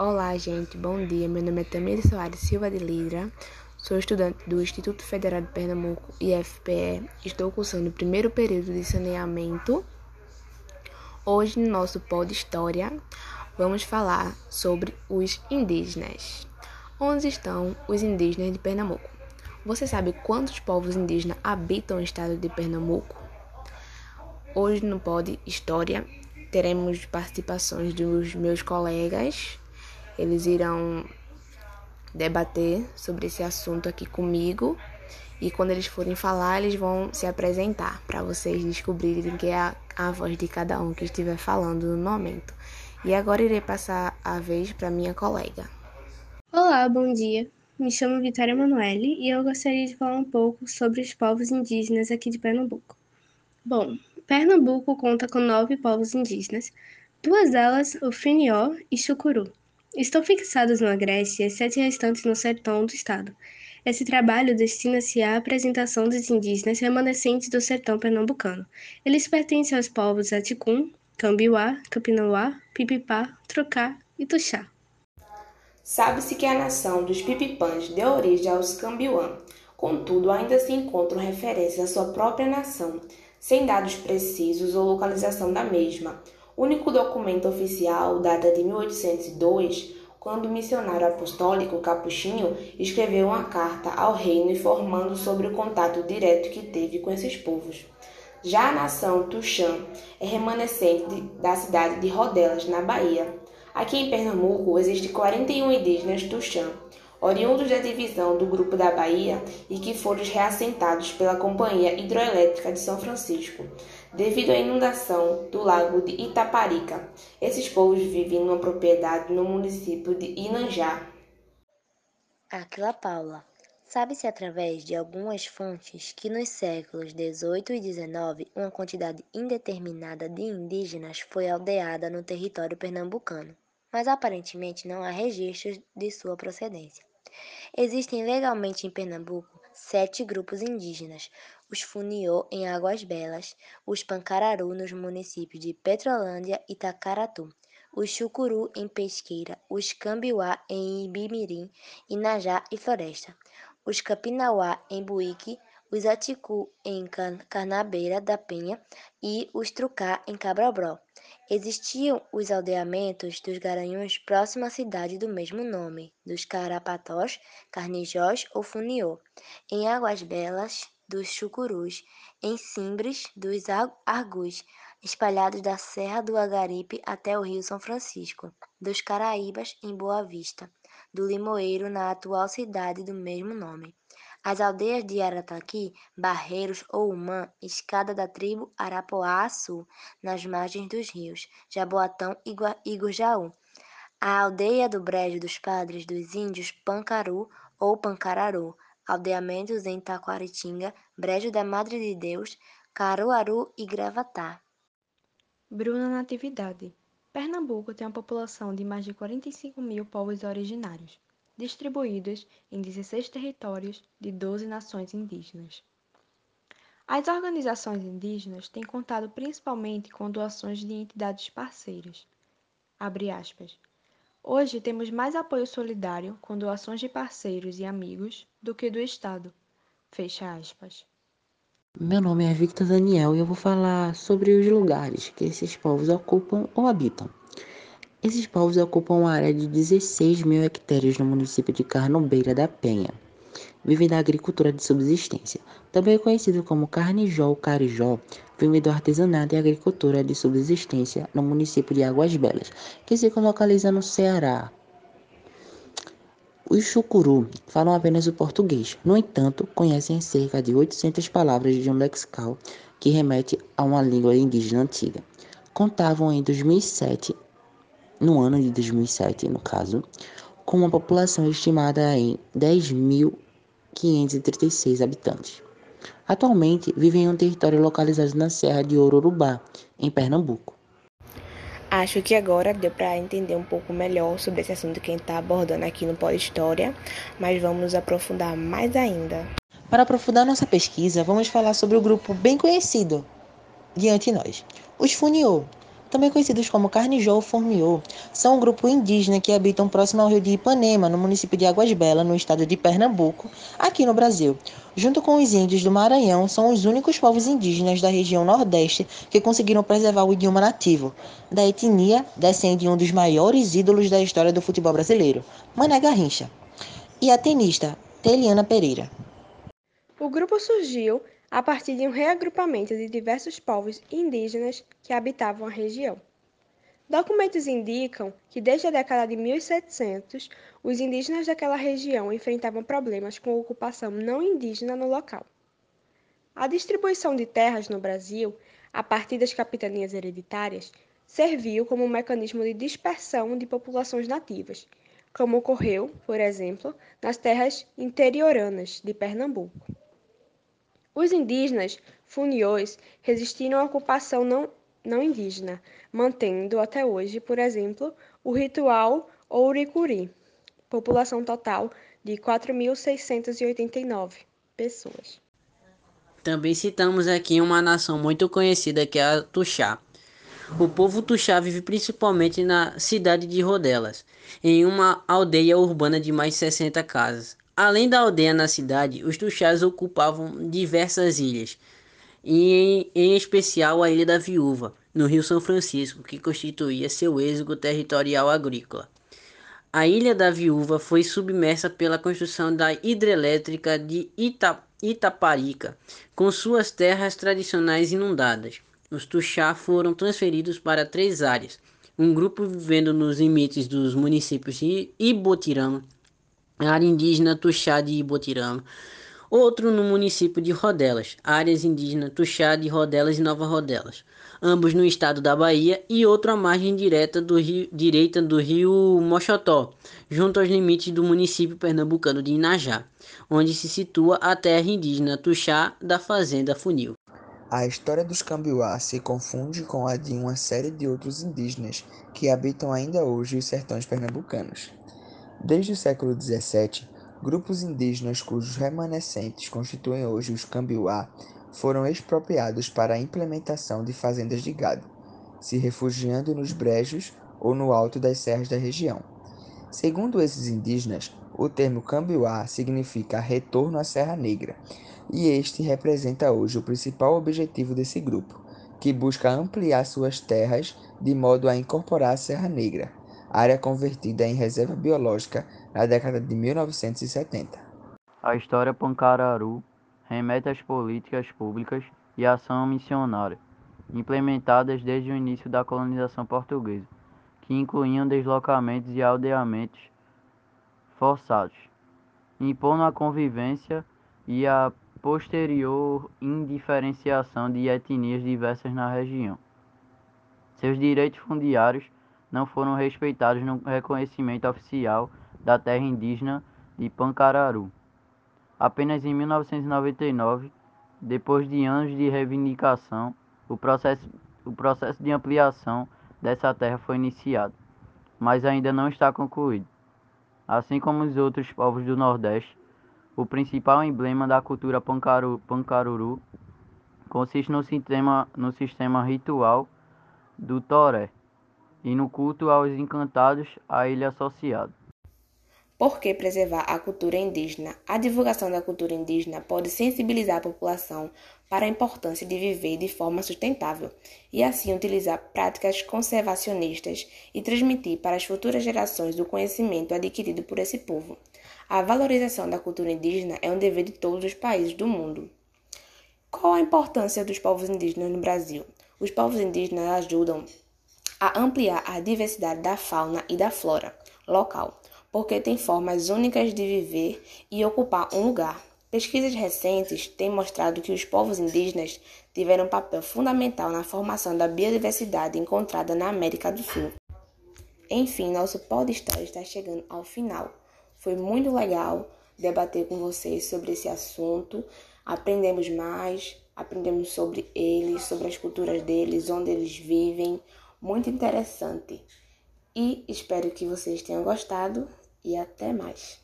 Olá, gente, bom dia. Meu nome é Tamir Soares Silva de Lira, sou estudante do Instituto Federal de Pernambuco, IFPE. Estou cursando o primeiro período de saneamento. Hoje, no nosso Pod História, vamos falar sobre os indígenas. Onde estão os indígenas de Pernambuco? Você sabe quantos povos indígenas habitam o estado de Pernambuco? Hoje no Pod História teremos participações dos meus colegas eles irão debater sobre esse assunto aqui comigo. E quando eles forem falar, eles vão se apresentar para vocês descobrirem quem é a, a voz de cada um que estiver falando no momento. E agora irei passar a vez para minha colega. Olá, bom dia. Me chamo Vitória Emanuele e eu gostaria de falar um pouco sobre os povos indígenas aqui de Pernambuco. Bom, Pernambuco conta com nove povos indígenas, duas delas o Finió e Chucuru. Estão fixados no Agreste e sete restantes no sertão do estado. Esse trabalho destina-se à apresentação dos indígenas remanescentes do sertão pernambucano. Eles pertencem aos povos Aticum, Cambiuá, Capinauá, Pipipá, Trocá e Tuxá. Sabe-se que a nação dos Pipipãs deu origem aos Cambiuã, contudo ainda se encontram referências à sua própria nação, sem dados precisos ou localização da mesma. Único documento oficial data de 1802, quando o missionário apostólico Capuchinho escreveu uma carta ao reino informando sobre o contato direto que teve com esses povos. Já a nação Tuxã é remanescente da cidade de Rodelas, na Bahia. Aqui em Pernambuco existem 41 indígenas Tuxã, oriundos da divisão do Grupo da Bahia e que foram reassentados pela Companhia Hidroelétrica de São Francisco, devido à inundação do lago de Itaparica. Esses povos vivem numa propriedade no município de Inanjá. Aquila Paula. Sabe-se através de algumas fontes que nos séculos XVIII e XIX uma quantidade indeterminada de indígenas foi aldeada no território pernambucano, mas aparentemente não há registros de sua procedência. Existem legalmente em Pernambuco sete grupos indígenas: os Funiô em Águas Belas, os Pancararu nos municípios de Petrolândia e Tacaratu, os Chucuru em Pesqueira, os Cambiuá em Ibimirim, Inajá e Floresta, os Capinauá em Buíque, os Aticu em Carnabeira da Penha e os Trucá em Cabrabró. Existiam os aldeamentos dos Garanhuns próximo à cidade do mesmo nome, dos Carapatós, Carnijós ou Funiô, em Águas Belas, dos Chucurus, em Simbres, dos Argus, espalhados da Serra do Agaripe até o Rio São Francisco, dos Caraíbas, em Boa Vista, do Limoeiro, na atual cidade do mesmo nome. As aldeias de Arataqui, Barreiros ou Umã, escada da tribo Arapoá-Açu, nas margens dos rios Jaboatão e Gurjaú. A aldeia do Brejo dos Padres dos Índios Pancaru ou Pancararu, aldeamentos em Taquaritinga, Brejo da Madre de Deus, Caruaru e Gravatá. Bruna Natividade. Pernambuco tem uma população de mais de 45 mil povos originários distribuídas em 16 territórios de 12 nações indígenas. As organizações indígenas têm contado principalmente com doações de entidades parceiras. Hoje temos mais apoio solidário com doações de parceiros e amigos do que do Estado. Fecha aspas. Meu nome é Victor Daniel e eu vou falar sobre os lugares que esses povos ocupam ou habitam. Esses povos ocupam uma área de 16 mil hectares no município de Carnombeira da Penha. Vivem da agricultura de subsistência, também conhecido como carnijó ou carijó, do artesanato e agricultura de subsistência no município de Águas Belas, que se localiza no Ceará. Os chucuru falam apenas o português, no entanto, conhecem cerca de 800 palavras de um lexical que remete a uma língua indígena antiga. Contavam em 2007 no ano de 2007, no caso, com uma população estimada em 10.536 habitantes. Atualmente vivem em um território localizado na Serra de Ororubá, em Pernambuco. Acho que agora deu para entender um pouco melhor sobre esse assunto que a gente está abordando aqui no Pós História, mas vamos nos aprofundar mais ainda. Para aprofundar nossa pesquisa, vamos falar sobre o grupo bem conhecido diante de nós, os Funiô, também conhecidos como Carnijó ou Formiô, são um grupo indígena que habitam próximo ao rio de Ipanema, no município de Águas Belas, no estado de Pernambuco, aqui no Brasil. Junto com os índios do Maranhão, são os únicos povos indígenas da região Nordeste que conseguiram preservar o idioma nativo. Da etnia, descende um dos maiores ídolos da história do futebol brasileiro, Mané Garrincha, e a tenista Teliana Pereira. O grupo surgiu a partir de um reagrupamento de diversos povos indígenas que habitavam a região. Documentos indicam que desde a década de 1700, os indígenas daquela região enfrentavam problemas com a ocupação não indígena no local. A distribuição de terras no Brasil, a partir das capitanias hereditárias, serviu como um mecanismo de dispersão de populações nativas, como ocorreu, por exemplo, nas terras interioranas de Pernambuco. Os indígenas funiões resistiram à ocupação não, não indígena, mantendo até hoje, por exemplo, o ritual Ouricuri, população total de 4.689 pessoas. Também citamos aqui uma nação muito conhecida que é a Tuxá. O povo Tuxá vive principalmente na cidade de Rodelas, em uma aldeia urbana de mais de 60 casas. Além da aldeia na cidade, os Tuxás ocupavam diversas ilhas, e em, em especial a Ilha da Viúva, no Rio São Francisco, que constituía seu êxodo territorial agrícola. A Ilha da Viúva foi submersa pela construção da hidrelétrica de Ita, Itaparica, com suas terras tradicionais inundadas. Os Tuxá foram transferidos para três áreas, um grupo vivendo nos limites dos municípios de Ibotirama, área indígena Tuxá de Ibotirama, outro no município de Rodelas, áreas indígenas Tuxá de Rodelas e Nova Rodelas, ambos no estado da Bahia, e outro à margem direta do rio, direita do rio Mochotó, junto aos limites do município pernambucano de Inajá, onde se situa a terra indígena Tuxá da Fazenda Funil. A história dos Cambiuá se confunde com a de uma série de outros indígenas que habitam ainda hoje os sertões pernambucanos. Desde o século XVII, grupos indígenas cujos remanescentes constituem hoje os Cambiuá foram expropriados para a implementação de fazendas de gado, se refugiando nos brejos ou no alto das serras da região. Segundo esses indígenas, o termo Cambiuá significa retorno à Serra Negra, e este representa hoje o principal objetivo desse grupo, que busca ampliar suas terras de modo a incorporar a Serra Negra, área convertida em reserva biológica na década de 1970. A história Pancararu remete às políticas públicas e ação missionária implementadas desde o início da colonização portuguesa, que incluíam deslocamentos e aldeamentos forçados, impondo a convivência e a posterior indiferenciação de etnias diversas na região. Seus direitos fundiários não foram respeitados no reconhecimento oficial da terra indígena de Pancararu. Apenas em 1999, depois de anos de reivindicação, o processo, o processo de ampliação dessa terra foi iniciado, mas ainda não está concluído. Assim como os outros povos do Nordeste, o principal emblema da cultura pancaru, pancaruru consiste no sistema, no sistema ritual do toré, e no culto aos encantados a ele associado. Por que preservar a cultura indígena? A divulgação da cultura indígena pode sensibilizar a população para a importância de viver de forma sustentável e assim utilizar práticas conservacionistas e transmitir para as futuras gerações o conhecimento adquirido por esse povo. A valorização da cultura indígena é um dever de todos os países do mundo. Qual a importância dos povos indígenas no Brasil? Os povos indígenas ajudam a ampliar a diversidade da fauna e da flora local, porque têm formas únicas de viver e ocupar um lugar. Pesquisas recentes têm mostrado que os povos indígenas tiveram um papel fundamental na formação da biodiversidade encontrada na América do Sul. Enfim, nosso pod história está chegando ao final. Foi muito legal debater com vocês sobre esse assunto. Aprendemos mais, aprendemos sobre eles, sobre as culturas deles, onde eles vivem, muito interessante. E espero que vocês tenham gostado e até mais.